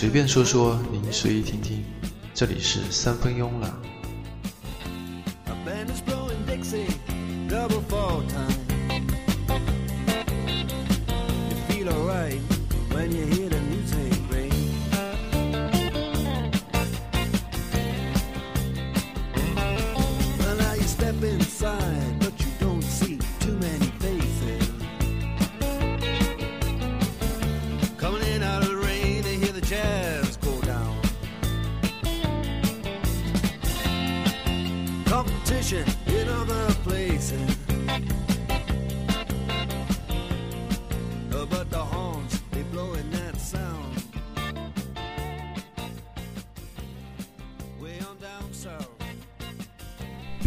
随便说说，您随意听听。这里是三分慵懒。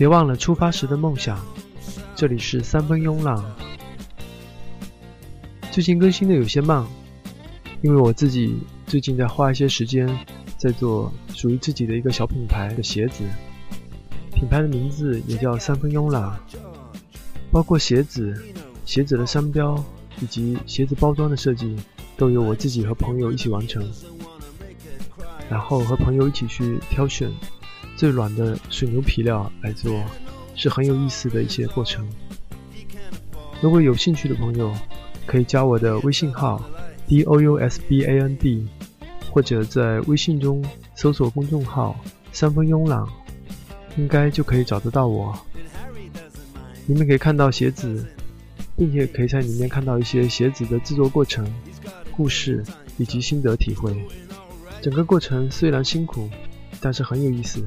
别忘了出发时的梦想。这里是三分慵懒。最近更新的有些慢，因为我自己最近在花一些时间在做属于自己的一个小品牌的鞋子，品牌的名字也叫三分慵懒。包括鞋子、鞋子的商标以及鞋子包装的设计，都由我自己和朋友一起完成，然后和朋友一起去挑选。最软的水牛皮料来做，是很有意思的一些过程。如果有兴趣的朋友，可以加我的微信号 d o u s b a n d，或者在微信中搜索公众号“三分慵懒”，应该就可以找得到我。你们可以看到鞋子，并且可以在里面看到一些鞋子的制作过程、故事以及心得体会。整个过程虽然辛苦。但是很有意思。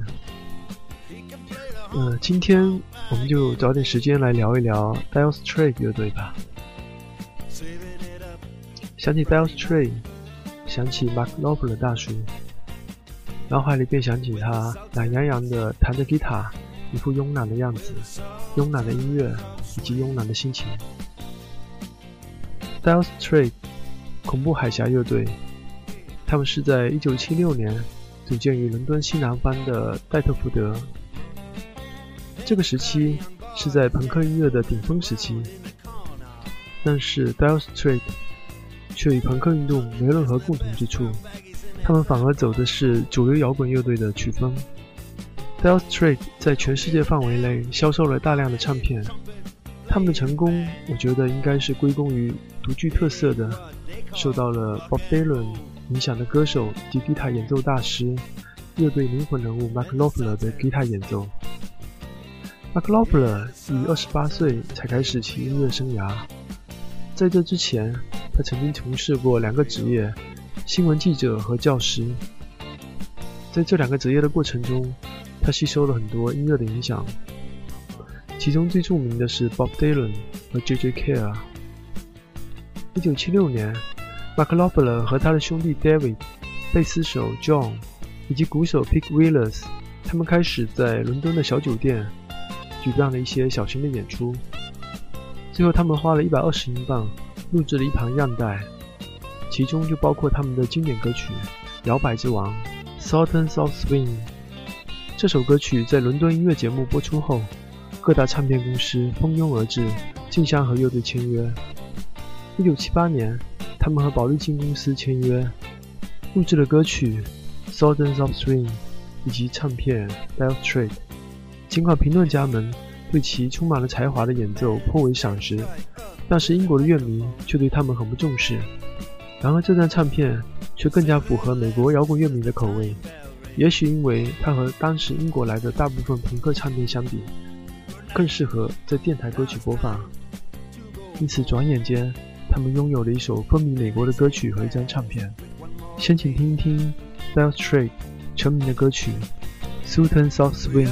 呃，今天我们就找点时间来聊一聊 Dire Straits 乐队吧。想起 Dire Straits，想起 Mark Knopfler 大叔，脑海里便想起他懒洋洋的弹着吉他，一副慵懒的样子，慵懒的音乐以及慵懒的心情。Dire Straits，恐怖海峡乐队，他们是在1976年。组建于伦敦西南方的戴特福德。这个时期是在朋克音乐的顶峰时期，但是 Dire Street 却与朋克运动没任何共同之处，他们反而走的是主流摇滚乐队的曲风。Dire Street 在全世界范围内销售了大量的唱片，他们的成功，我觉得应该是归功于独具特色的，受到了 Bob Dylan。影响的歌手及吉他演奏大师，乐队灵魂人物 Mark Knopfler 的吉他演奏。Mark Knopfler 于二十八岁才开始其音乐生涯，在这之前，他曾经从事过两个职业：新闻记者和教师。在这两个职业的过程中，他吸收了很多音乐的影响，其中最著名的是 Bob Dylan 和 J.J. Cale。一九七六年。Mark Knopfler 和他的兄弟 David、贝斯手 John 以及鼓手 Pete Willis，他们开始在伦敦的小酒店举办了一些小型的演出。最后，他们花了一百二十英镑录制了一盘样带，其中就包括他们的经典歌曲《摇摆之王》（Sultans of Swing）。这首歌曲在伦敦音乐节目播出后，各大唱片公司蜂拥而至，竞相和乐队签约。一九七八年。他们和宝丽金公司签约，录制了歌曲《Thousands of Swing》以及唱片《Dire Straits》。尽管评论家们对其充满了才华的演奏颇为赏识，但是英国的乐迷却对他们很不重视。然而，这张唱片却更加符合美国摇滚乐迷的口味。也许因为它和当时英国来的大部分朋克唱片相比，更适合在电台歌曲播放。因此，转眼间。他们拥有了一首风靡美国的歌曲和一张唱片，先请听一听 Dire s t r a i t 成名的歌曲《Sultans of Swing》。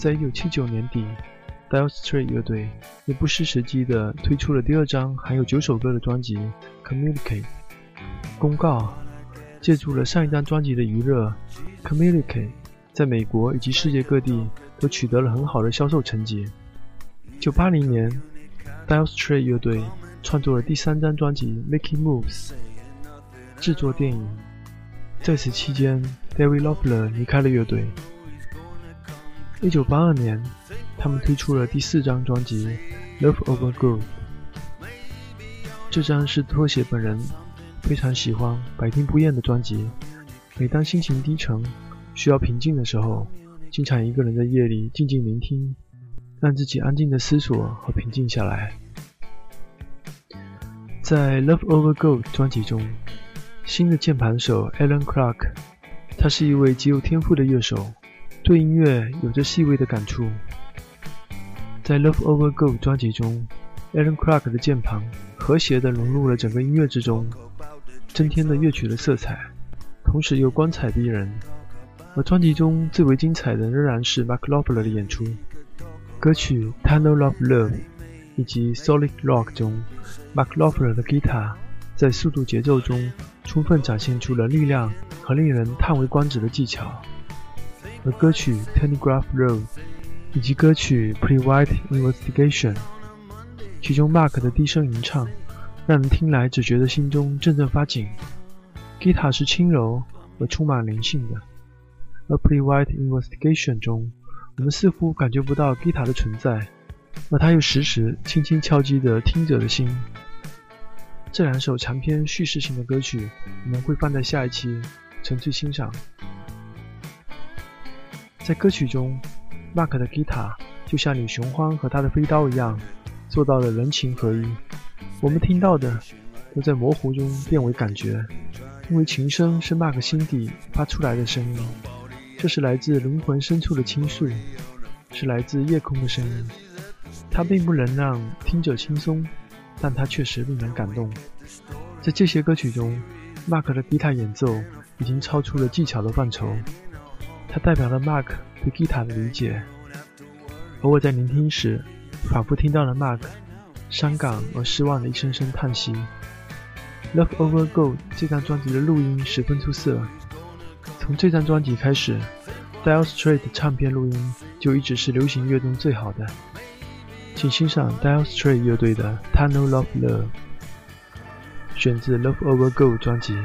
在一九七九年底，Dire s t r a i t 乐队也不失时机地推出了第二张含有九首歌的专辑《Communicate》。公告借助了上一张专辑的余热，《Communicate》在美国以及世界各地都取得了很好的销售成绩。九八零年，Dire s t r a i t 乐队创作了第三张专辑《Making Moves》，制作电影。在此期间，David l o f l e r 离开了乐队。一九八二年，他们推出了第四张专辑《Love Over Gold》。这张是拖鞋本人非常喜欢、百听不厌的专辑。每当心情低沉、需要平静的时候，经常一个人在夜里静静聆听，让自己安静的思索和平静下来。在《Love Over Gold》专辑中，新的键盘手 Alan Clark，他是一位极有天赋的乐手。对音乐有着细微的感触，在《Love Over Gold》专辑中，Alan Clark 的键盘和谐地融入了整个音乐之中，增添了乐曲的色彩，同时又光彩逼人。而专辑中最为精彩的仍然是 Mark l o p l e r 的演出。歌曲《Tunnel of Love》以及《Solid Rock》中 Mark l o p l e r 的吉他在速度节奏中充分展现出了力量和令人叹为观止的技巧。而歌曲《Telegraph Road》以及歌曲《Private Investigation》，其中 Mark 的低声吟唱，让人听来只觉得心中阵阵发紧。Guitar 是轻柔而充满灵性的，而《Private Investigation》中，我们似乎感觉不到 Guitar 的存在，而它又时时轻轻敲击着听者的心。这两首长篇叙事性的歌曲，我们会放在下一期纯粹欣赏。在歌曲中，Mark 的吉他就像李雄欢和他的飞刀一样，做到了人情合一。我们听到的都在模糊中变为感觉，因为琴声是 Mark 心底发出来的声音，这是来自灵魂深处的倾诉，是来自夜空的声音。它并不能让听者轻松，但它确实令人感动。在这些歌曲中，Mark 的吉他演奏已经超出了技巧的范畴。它代表了 Mark 对吉他的理解，而我在聆听时，仿佛听到了 Mark 伤感而失望的一声声叹息。《Love Over Go》这张专辑的录音十分出色，从这张专辑开始，Dire Straits 唱片录音就一直是流行乐中最好的。请欣赏 Dire Straits 乐队的《Tunnel of Love》，选自《Love Over Go》专辑。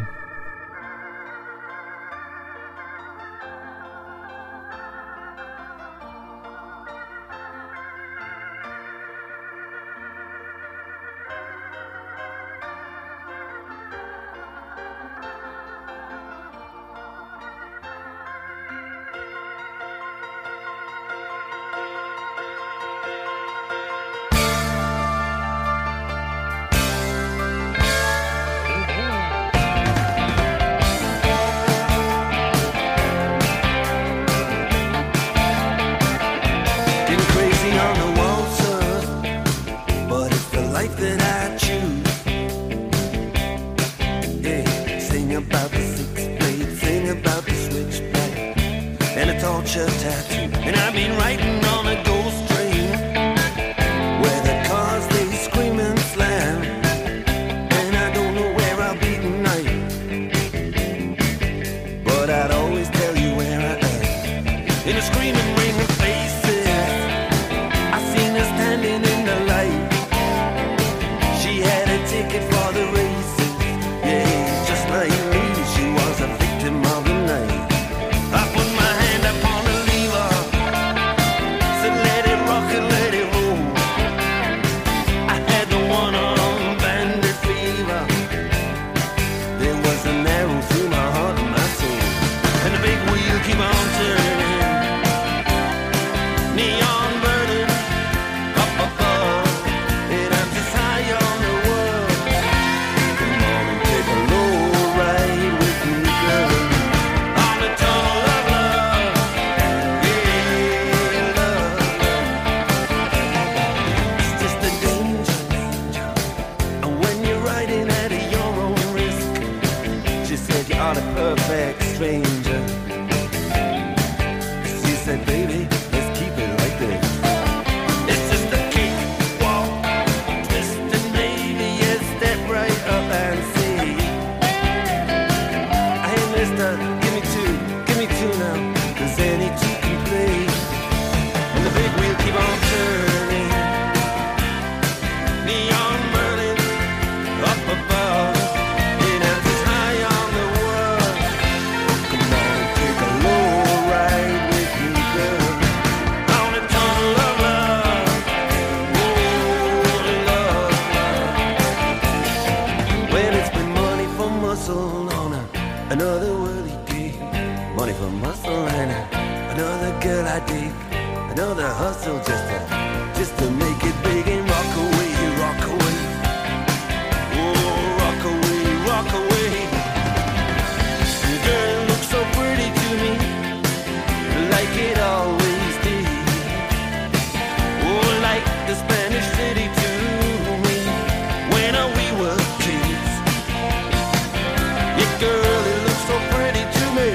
girl, it looks so pretty to me,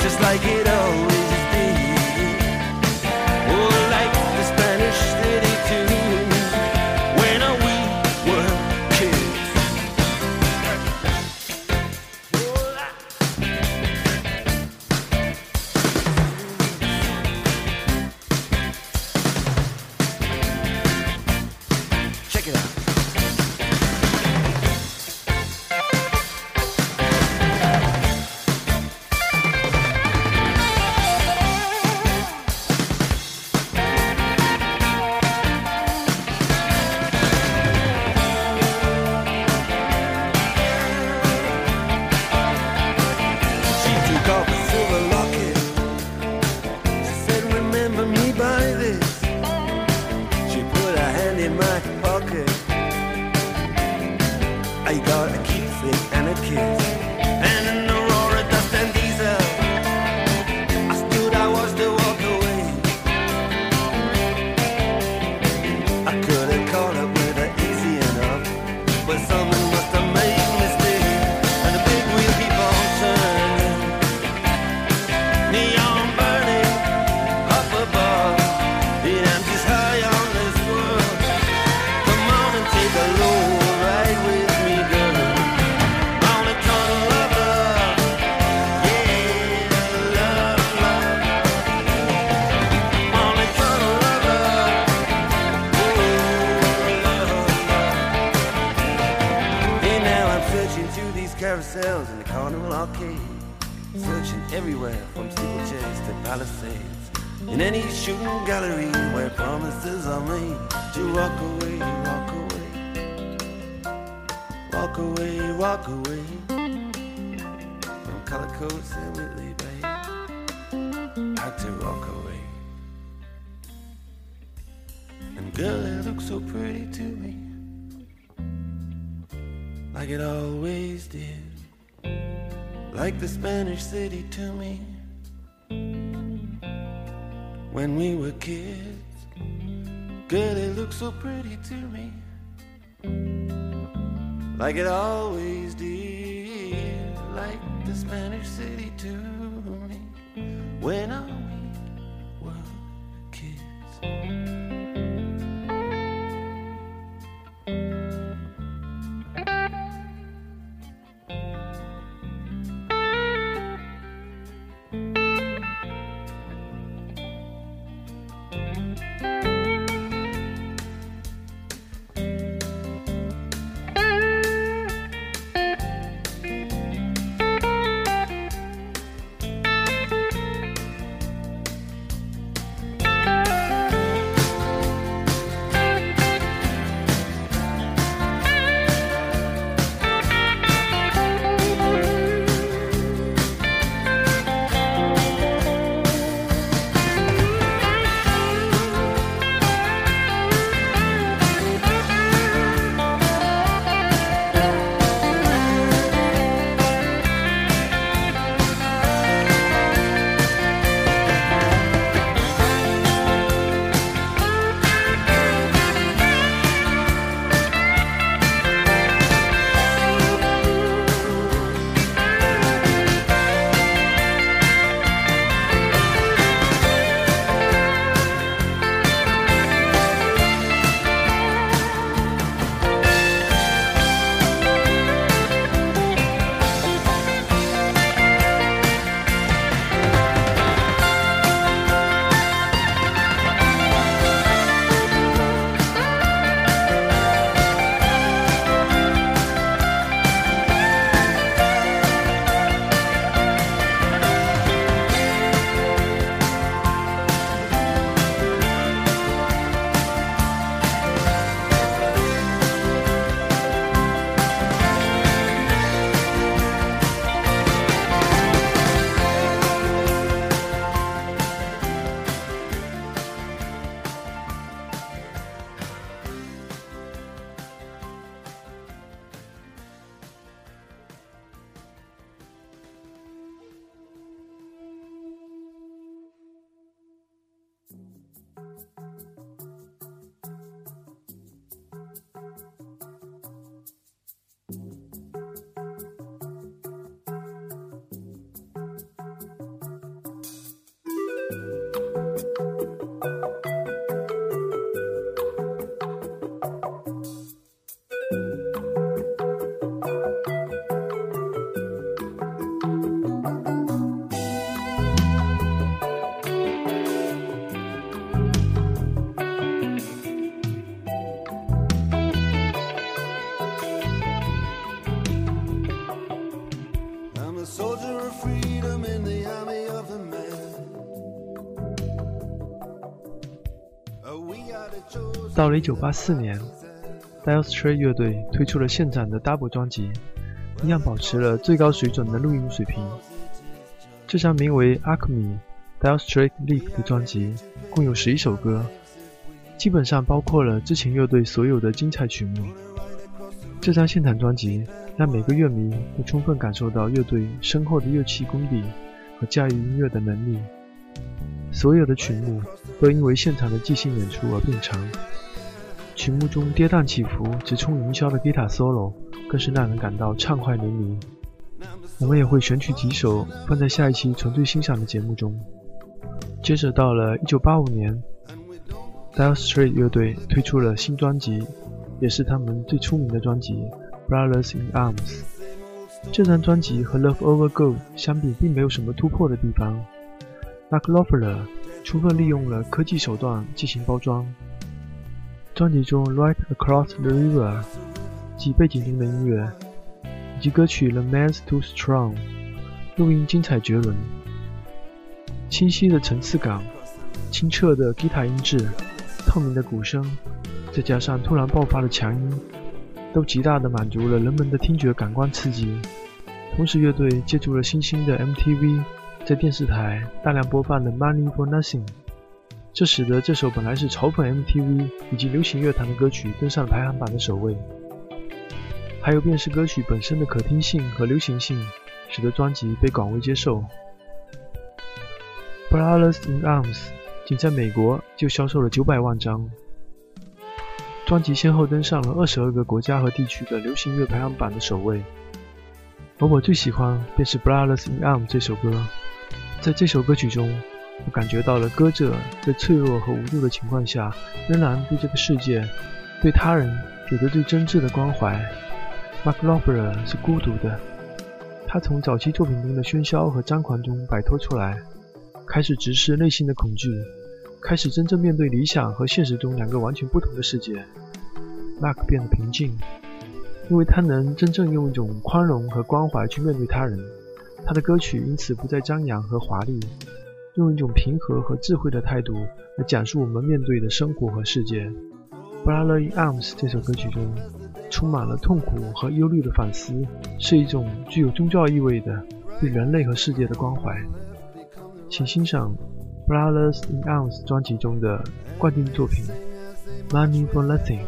just like it Walk away, walk away from color coats and Whitley Bay. Had to walk away. And girl, it looked so pretty to me, like it always did. Like the Spanish city to me when we were kids. Girl, it looked so pretty to me like it always did, like the Spanish city to me. When I 到了1984年，Dire s t r a i t 乐队推出了现场的 Double 专辑，一样保持了最高水准的录音水平。这张名为《Acme Dire s t r a i t Live》的专辑共有十一首歌，基本上包括了之前乐队所有的精彩曲目。这张现场专辑让每个乐迷都充分感受到乐队深厚的乐器功底和驾驭音乐的能力。所有的曲目都因为现场的即兴演出而变长。曲目中跌宕起伏、直冲云霄的吉他 solo 更是让人感到畅快淋漓。我们也会选取几首放在下一期纯粹欣赏的节目中。接着到了1985年，Dire Straits 乐队推出了新专辑，也是他们最出名的专辑《Brothers in Arms》。这张专辑和《Love Over Go》相比，并没有什么突破的地方。Mark Knopfler 充分利用了科技手段进行包装。专辑中《Right Across the River》及背景中的音乐，以及歌曲《The Man's Too Strong》录音精彩绝伦。清晰的层次感、清澈的吉他音质、透明的鼓声，再加上突然爆发的强音，都极大地满足了人们的听觉感官刺激。同时，乐队借助了新兴的 MTV。在电视台大量播放的《Money for Nothing》，这使得这首本来是嘲讽 MTV 以及流行乐坛的歌曲登上排行榜的首位。还有便是歌曲本身的可听性和流行性，使得专辑被广为接受。《Brothers in Arms》仅在美国就销售了九百万张，专辑先后登上了二十二个国家和地区的流行乐排行榜的首位。而我最喜欢便是《Brothers in Arms》这首歌。在这首歌曲中，我感觉到了歌者在脆弱和无助的情况下，仍然对这个世界、对他人有着最真挚的关怀。Mark Knopfler 是孤独的，他从早期作品中的喧嚣和张狂中摆脱出来，开始直视内心的恐惧，开始真正面对理想和现实中两个完全不同的世界。Mark 变得平静，因为他能真正用一种宽容和关怀去面对他人。他的歌曲因此不再张扬和华丽，用一种平和和智慧的态度来讲述我们面对的生活和世界。《Brother in Arms》这首歌曲中充满了痛苦和忧虑的反思，是一种具有宗教意味的对人类和世界的关怀。请欣赏《Brothers in Arms》专辑中的冠军作品《Money for Nothing》。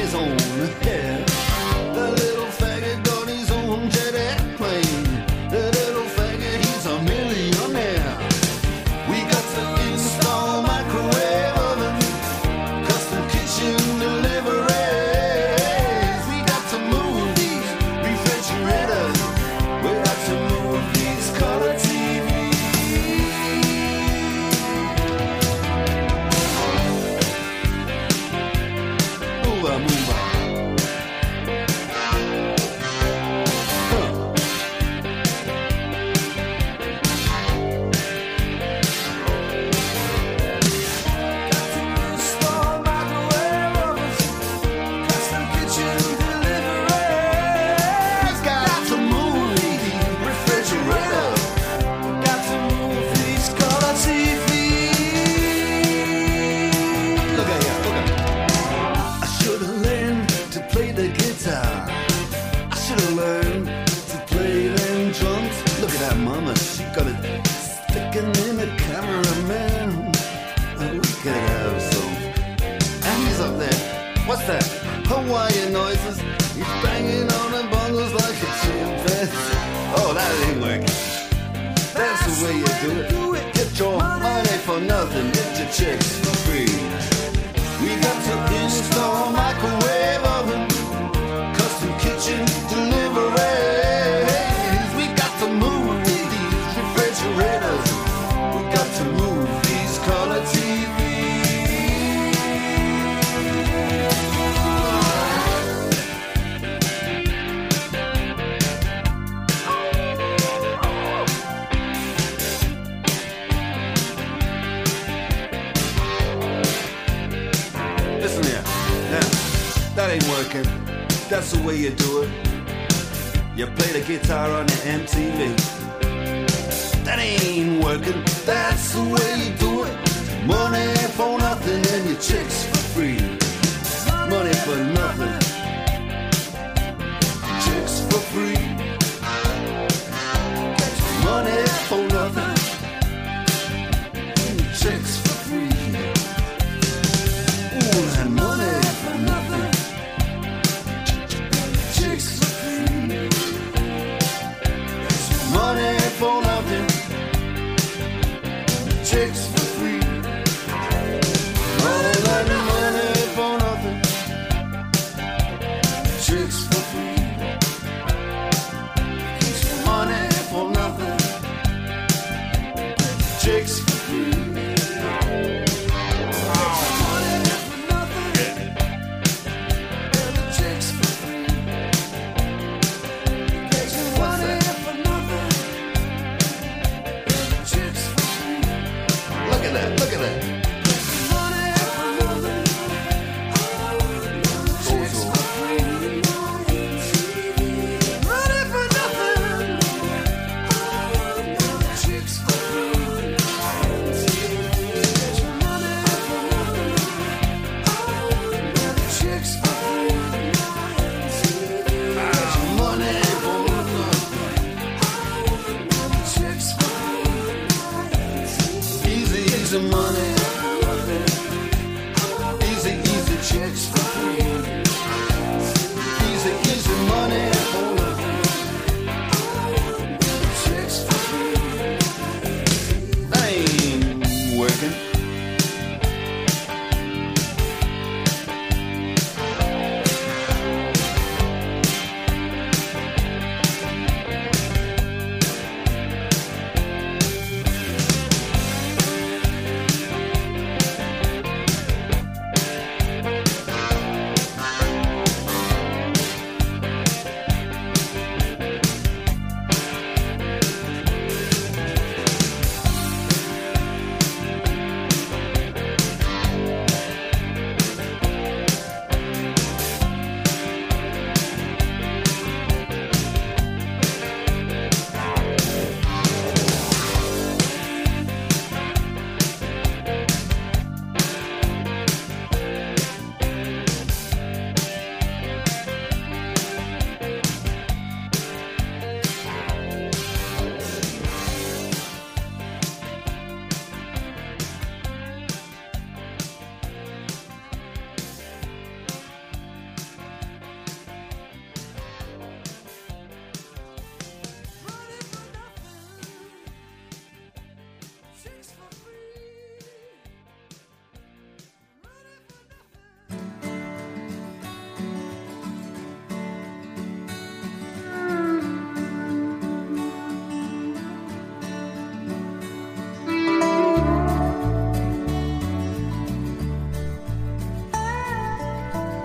sizzle.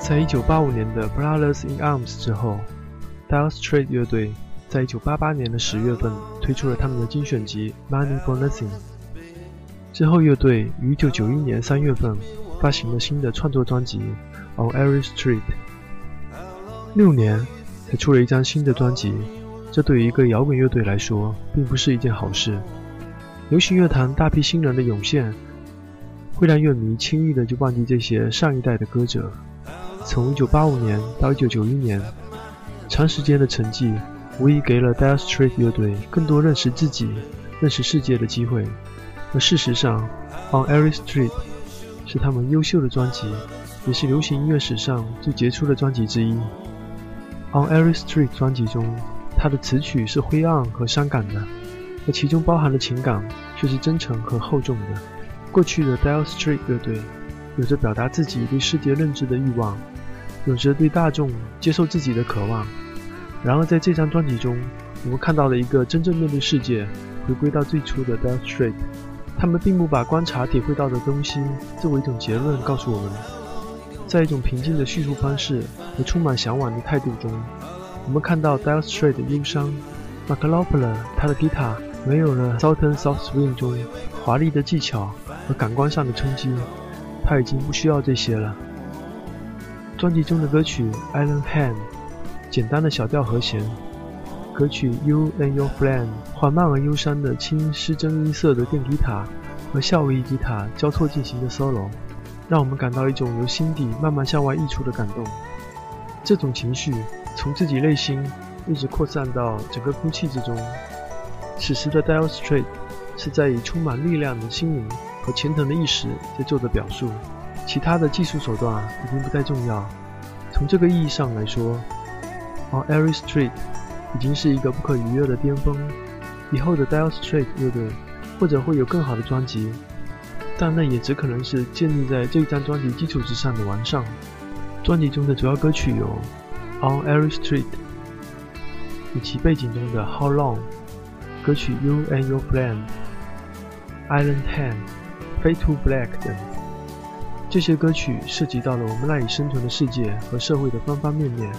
在一九八五年的 Brothers in Arms 之后，Dire s t r a i t 乐队在一九八八年的十月份推出了他们的精选集《Money for Nothing》。之后，乐队于一九九一年三月份发行了新的创作专辑《On Every Street》。六年才出了一张新的专辑，这对于一个摇滚乐队来说，并不是一件好事。流行乐坛大批新人的涌现，会让乐迷轻易的就忘记这些上一代的歌者。从1985年到1991年，长时间的沉寂无疑给了 Dire s t r a i t 乐队更多认识自己、认识世界的机会。而事实上，《On Every Street》是他们优秀的专辑，也是流行音乐史上最杰出的专辑之一。《On Every Street》专辑中，它的词曲是灰暗和伤感的，而其中包含的情感却是真诚和厚重的。过去的 Dire s t r a i t 乐队有着表达自己对世界认知的欲望。有着对大众接受自己的渴望，然而在这张专辑中，我们看到了一个真正面对世界、回归到最初的 Dire Straits。他们并不把观察体会到的东西作为一种结论告诉我们，在一种平静的叙述方式和充满向往的态度中，我们看到 Dire Straits 的忧伤。Mark Knopfler 他的吉他没有了 Southern Soft Swing 中华丽的技巧和感官上的冲击，他已经不需要这些了。专辑中的歌曲《Island Hand》简单的小调和弦，歌曲《You and Your Friend》缓慢而忧伤的轻失真音色的电吉他和夏威夷吉他交错进行的 solo，让我们感到一种由心底慢慢向外溢出的感动。这种情绪从自己内心一直扩散到整个空气之中。此时的 Dire s t r a i t 是在以充满力量的心灵和虔诚的意识在做的表述。其他的技术手段已经不再重要。从这个意义上来说，《On Every Street》已经是一个不可逾越的巅峰。以后的 Dial Street 乐队或者会有更好的专辑，但那也只可能是建立在这一张专辑基础之上的完善。专辑中的主要歌曲有《On Every Street》以及背景中的《How Long》歌曲《You and Your Friend》、《Island Hand》、《Fade to Black》等。这些歌曲涉及到了我们赖以生存的世界和社会的方方面面，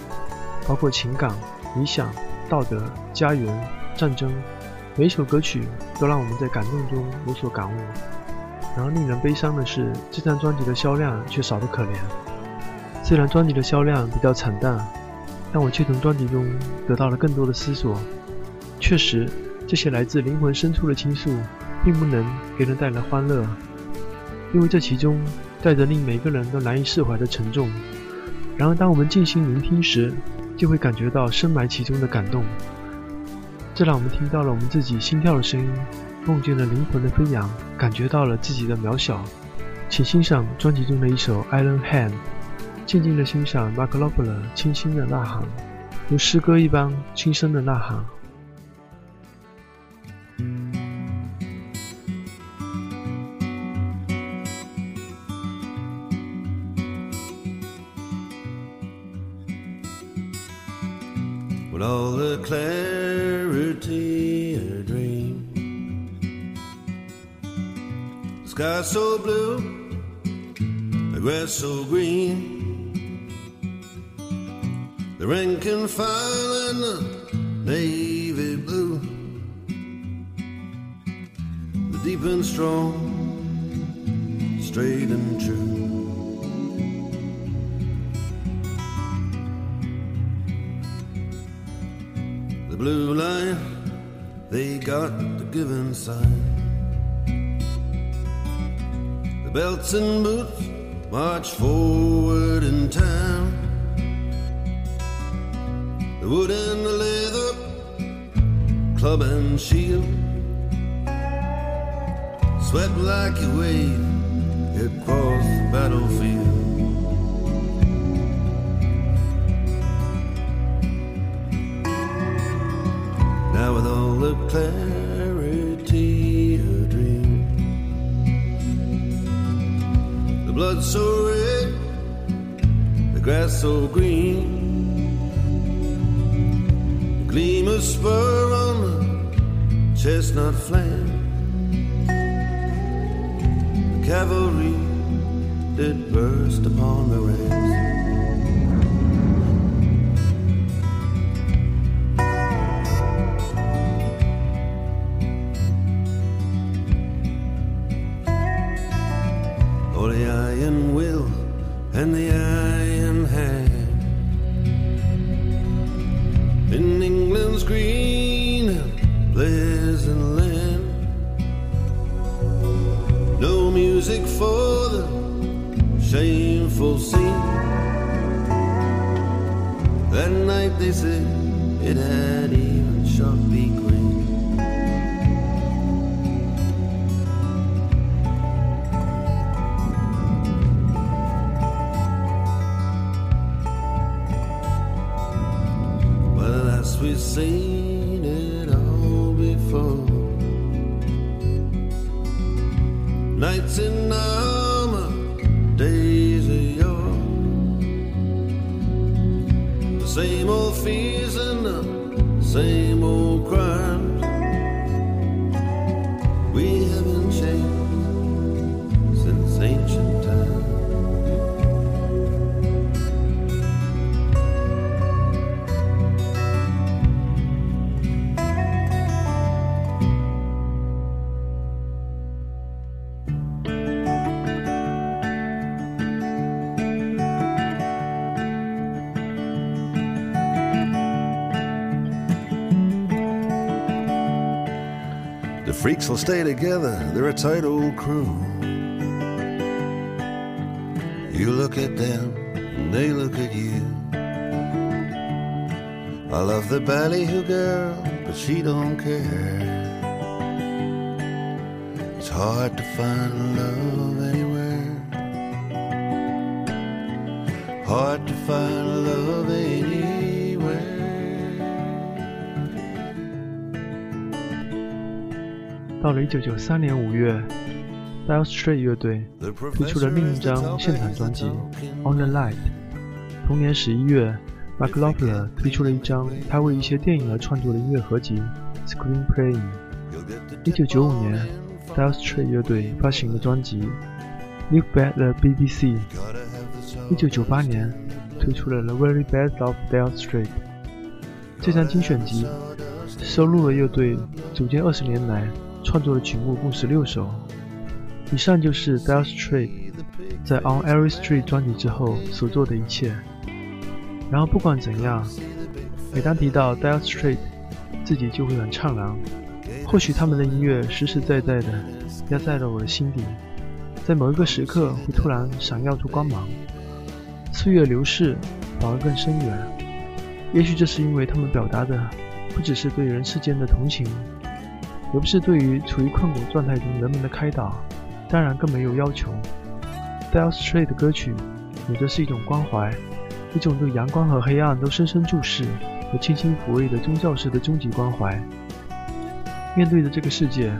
包括情感、理想、道德、家园、战争。每首歌曲都让我们在感动中有所感悟。然而，令人悲伤的是，这张专辑的销量却少得可怜。虽然专辑的销量比较惨淡，但我却从专辑中得到了更多的思索。确实，这些来自灵魂深处的倾诉，并不能给人带来欢乐，因为这其中。带着令每个人都难以释怀的沉重。然而，当我们静心聆听时，就会感觉到深埋其中的感动。这让我们听到了我们自己心跳的声音，梦见了灵魂的飞扬，感觉到了自己的渺小。请欣赏专辑中的一首《Island Hand》，静静地欣赏 Mark Knopfler 轻轻的呐喊，如诗歌一般轻声的呐喊。With all the clarity a dream. The sky so blue, the grass so green. The rain can fall in the navy blue. The deep and strong, straight and true. The blue line, they got the given sign. The belts and boots march forward in time. The wood and the leather, club and shield, swept like a wave across the battlefield. Clarity a dream. The blood so red, the grass so green. The gleam of spur on the chestnut flank. The cavalry did burst upon the ranks. Freaks will stay together, they're a tight old crew. You look at them, and they look at you. I love the ballyhoo girl, but she don't care. It's hard to find love anywhere. Hard to find love anywhere. 到了1993年5月，Dire s t r a i t 乐队推出了另一张现场专辑《On the Light》。同年11月，Mark Knopfler 推出了一张他为一些电影而创作的音乐合集《Screenplaying》。1995年，Dire s t r a i t 乐队发行了专辑《Look Back the BBC》。1998年，推出了《The Very Best of Dire s t r a i t》。这张精选集收录了乐队组建二十年来创作的曲目共十六首。以上就是 Dire Straits 在《On Every Street》专辑之后所做的一切。然后不管怎样，每当提到 Dire Straits，自己就会很怅然。或许他们的音乐实实在在的压在了我的心底，在某一个时刻会突然闪耀出光芒。岁月流逝，反而更深远。也许这是因为他们表达的不只是对人世间的同情，也不是对于处于困苦状态中人们的开导，当然更没有要求。Dire Straits 的歌曲有的是一种关怀，一种对阳光和黑暗都深深注视和轻轻抚慰的宗教式的终极关怀。面对着这个世界，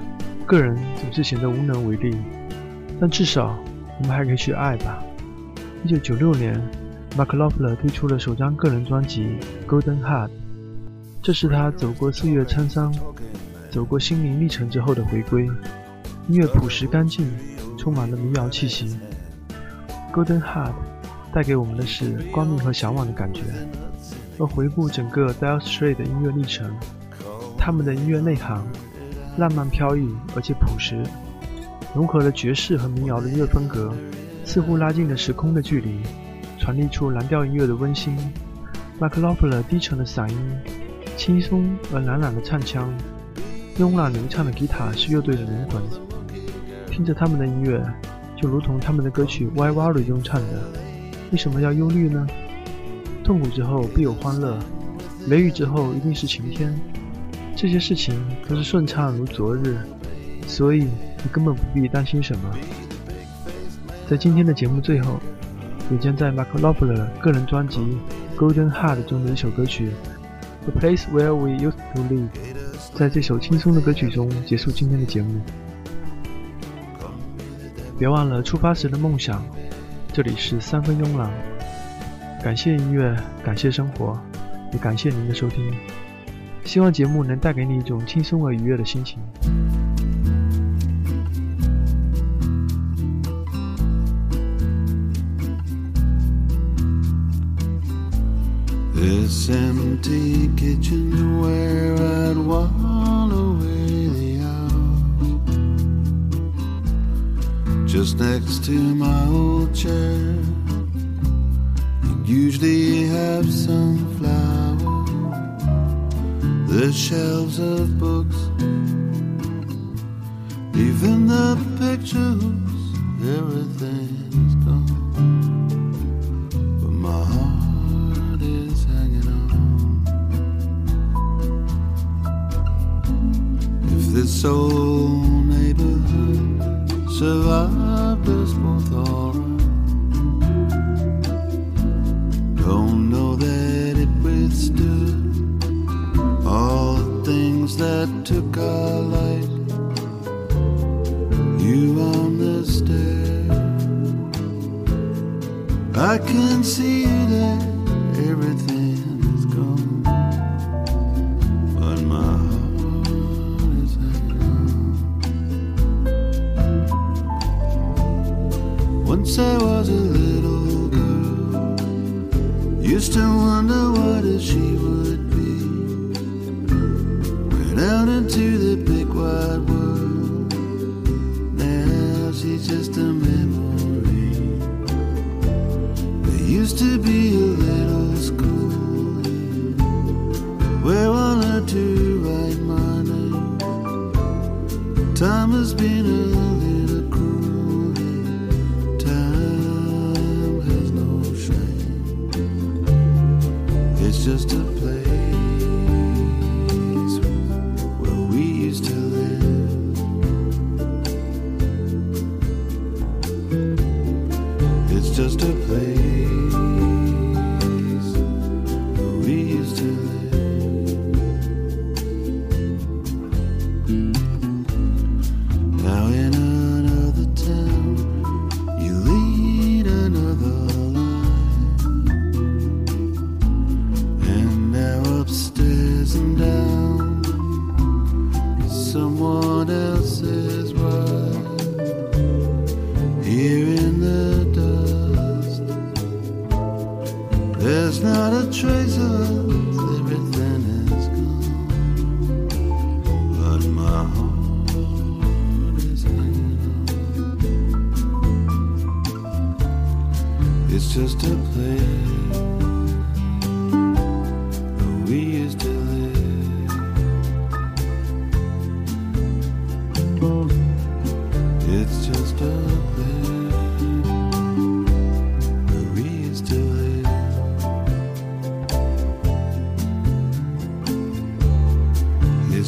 个人总是显得无能为力，但至少我们还可以去爱吧。一九九六年，Mark Knopfler 推出了首张个人专辑《Golden Heart》，这是他走过岁月沧桑、走过心灵历程之后的回归。音乐朴实干净，充满了民谣气息。《Golden Heart》带给我们的是光明和向往的感觉。而回顾整个 Dire s t r a i t 的音乐历程，他们的音乐内涵浪漫飘逸，而且朴实，融合了爵士和民谣的音乐风格，似乎拉近了时空的距离，传递出蓝调音乐的温馨。Mark Knopfler 低沉的嗓音，轻松而懒懒的唱腔，慵懒流畅的吉他是乐队的灵魂。听着他们的音乐，就如同他们的歌曲《Why Worry》中唱的：“为什么要忧虑呢？痛苦之后必有欢乐，雷雨之后一定是晴天。这些事情都是顺畅如昨日，所以你根本不必担心什么。”在今天的节目最后，也将在 Mark l o p l e r 个人专辑《Golden Heart》中的一首歌曲《The Place Where We Used to Live》，在这首轻松的歌曲中结束今天的节目。别忘了出发时的梦想。这里是三分慵懒，感谢音乐，感谢生活，也感谢您的收听。希望节目能带给你一种轻松而愉悦的心情。smtkitchen the way i while just next to my old chair. And usually have some flowers, the shelves of books, even the pictures, everything's gone. But my heart is hanging on. If this old neighborhood survives. Don't know that it withstood all the things that took our light. You on the stair, I can see you there.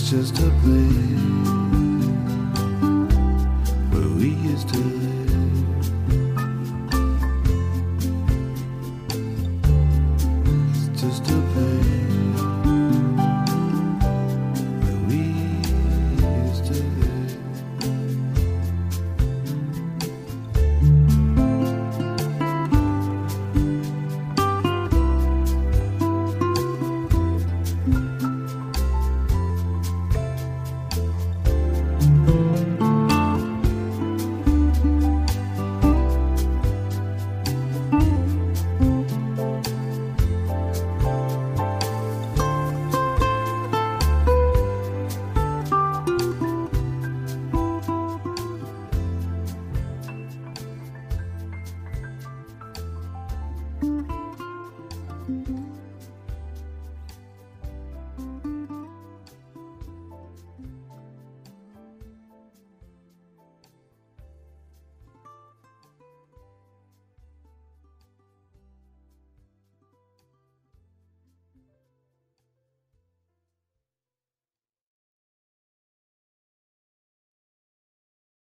just a place where we used to live.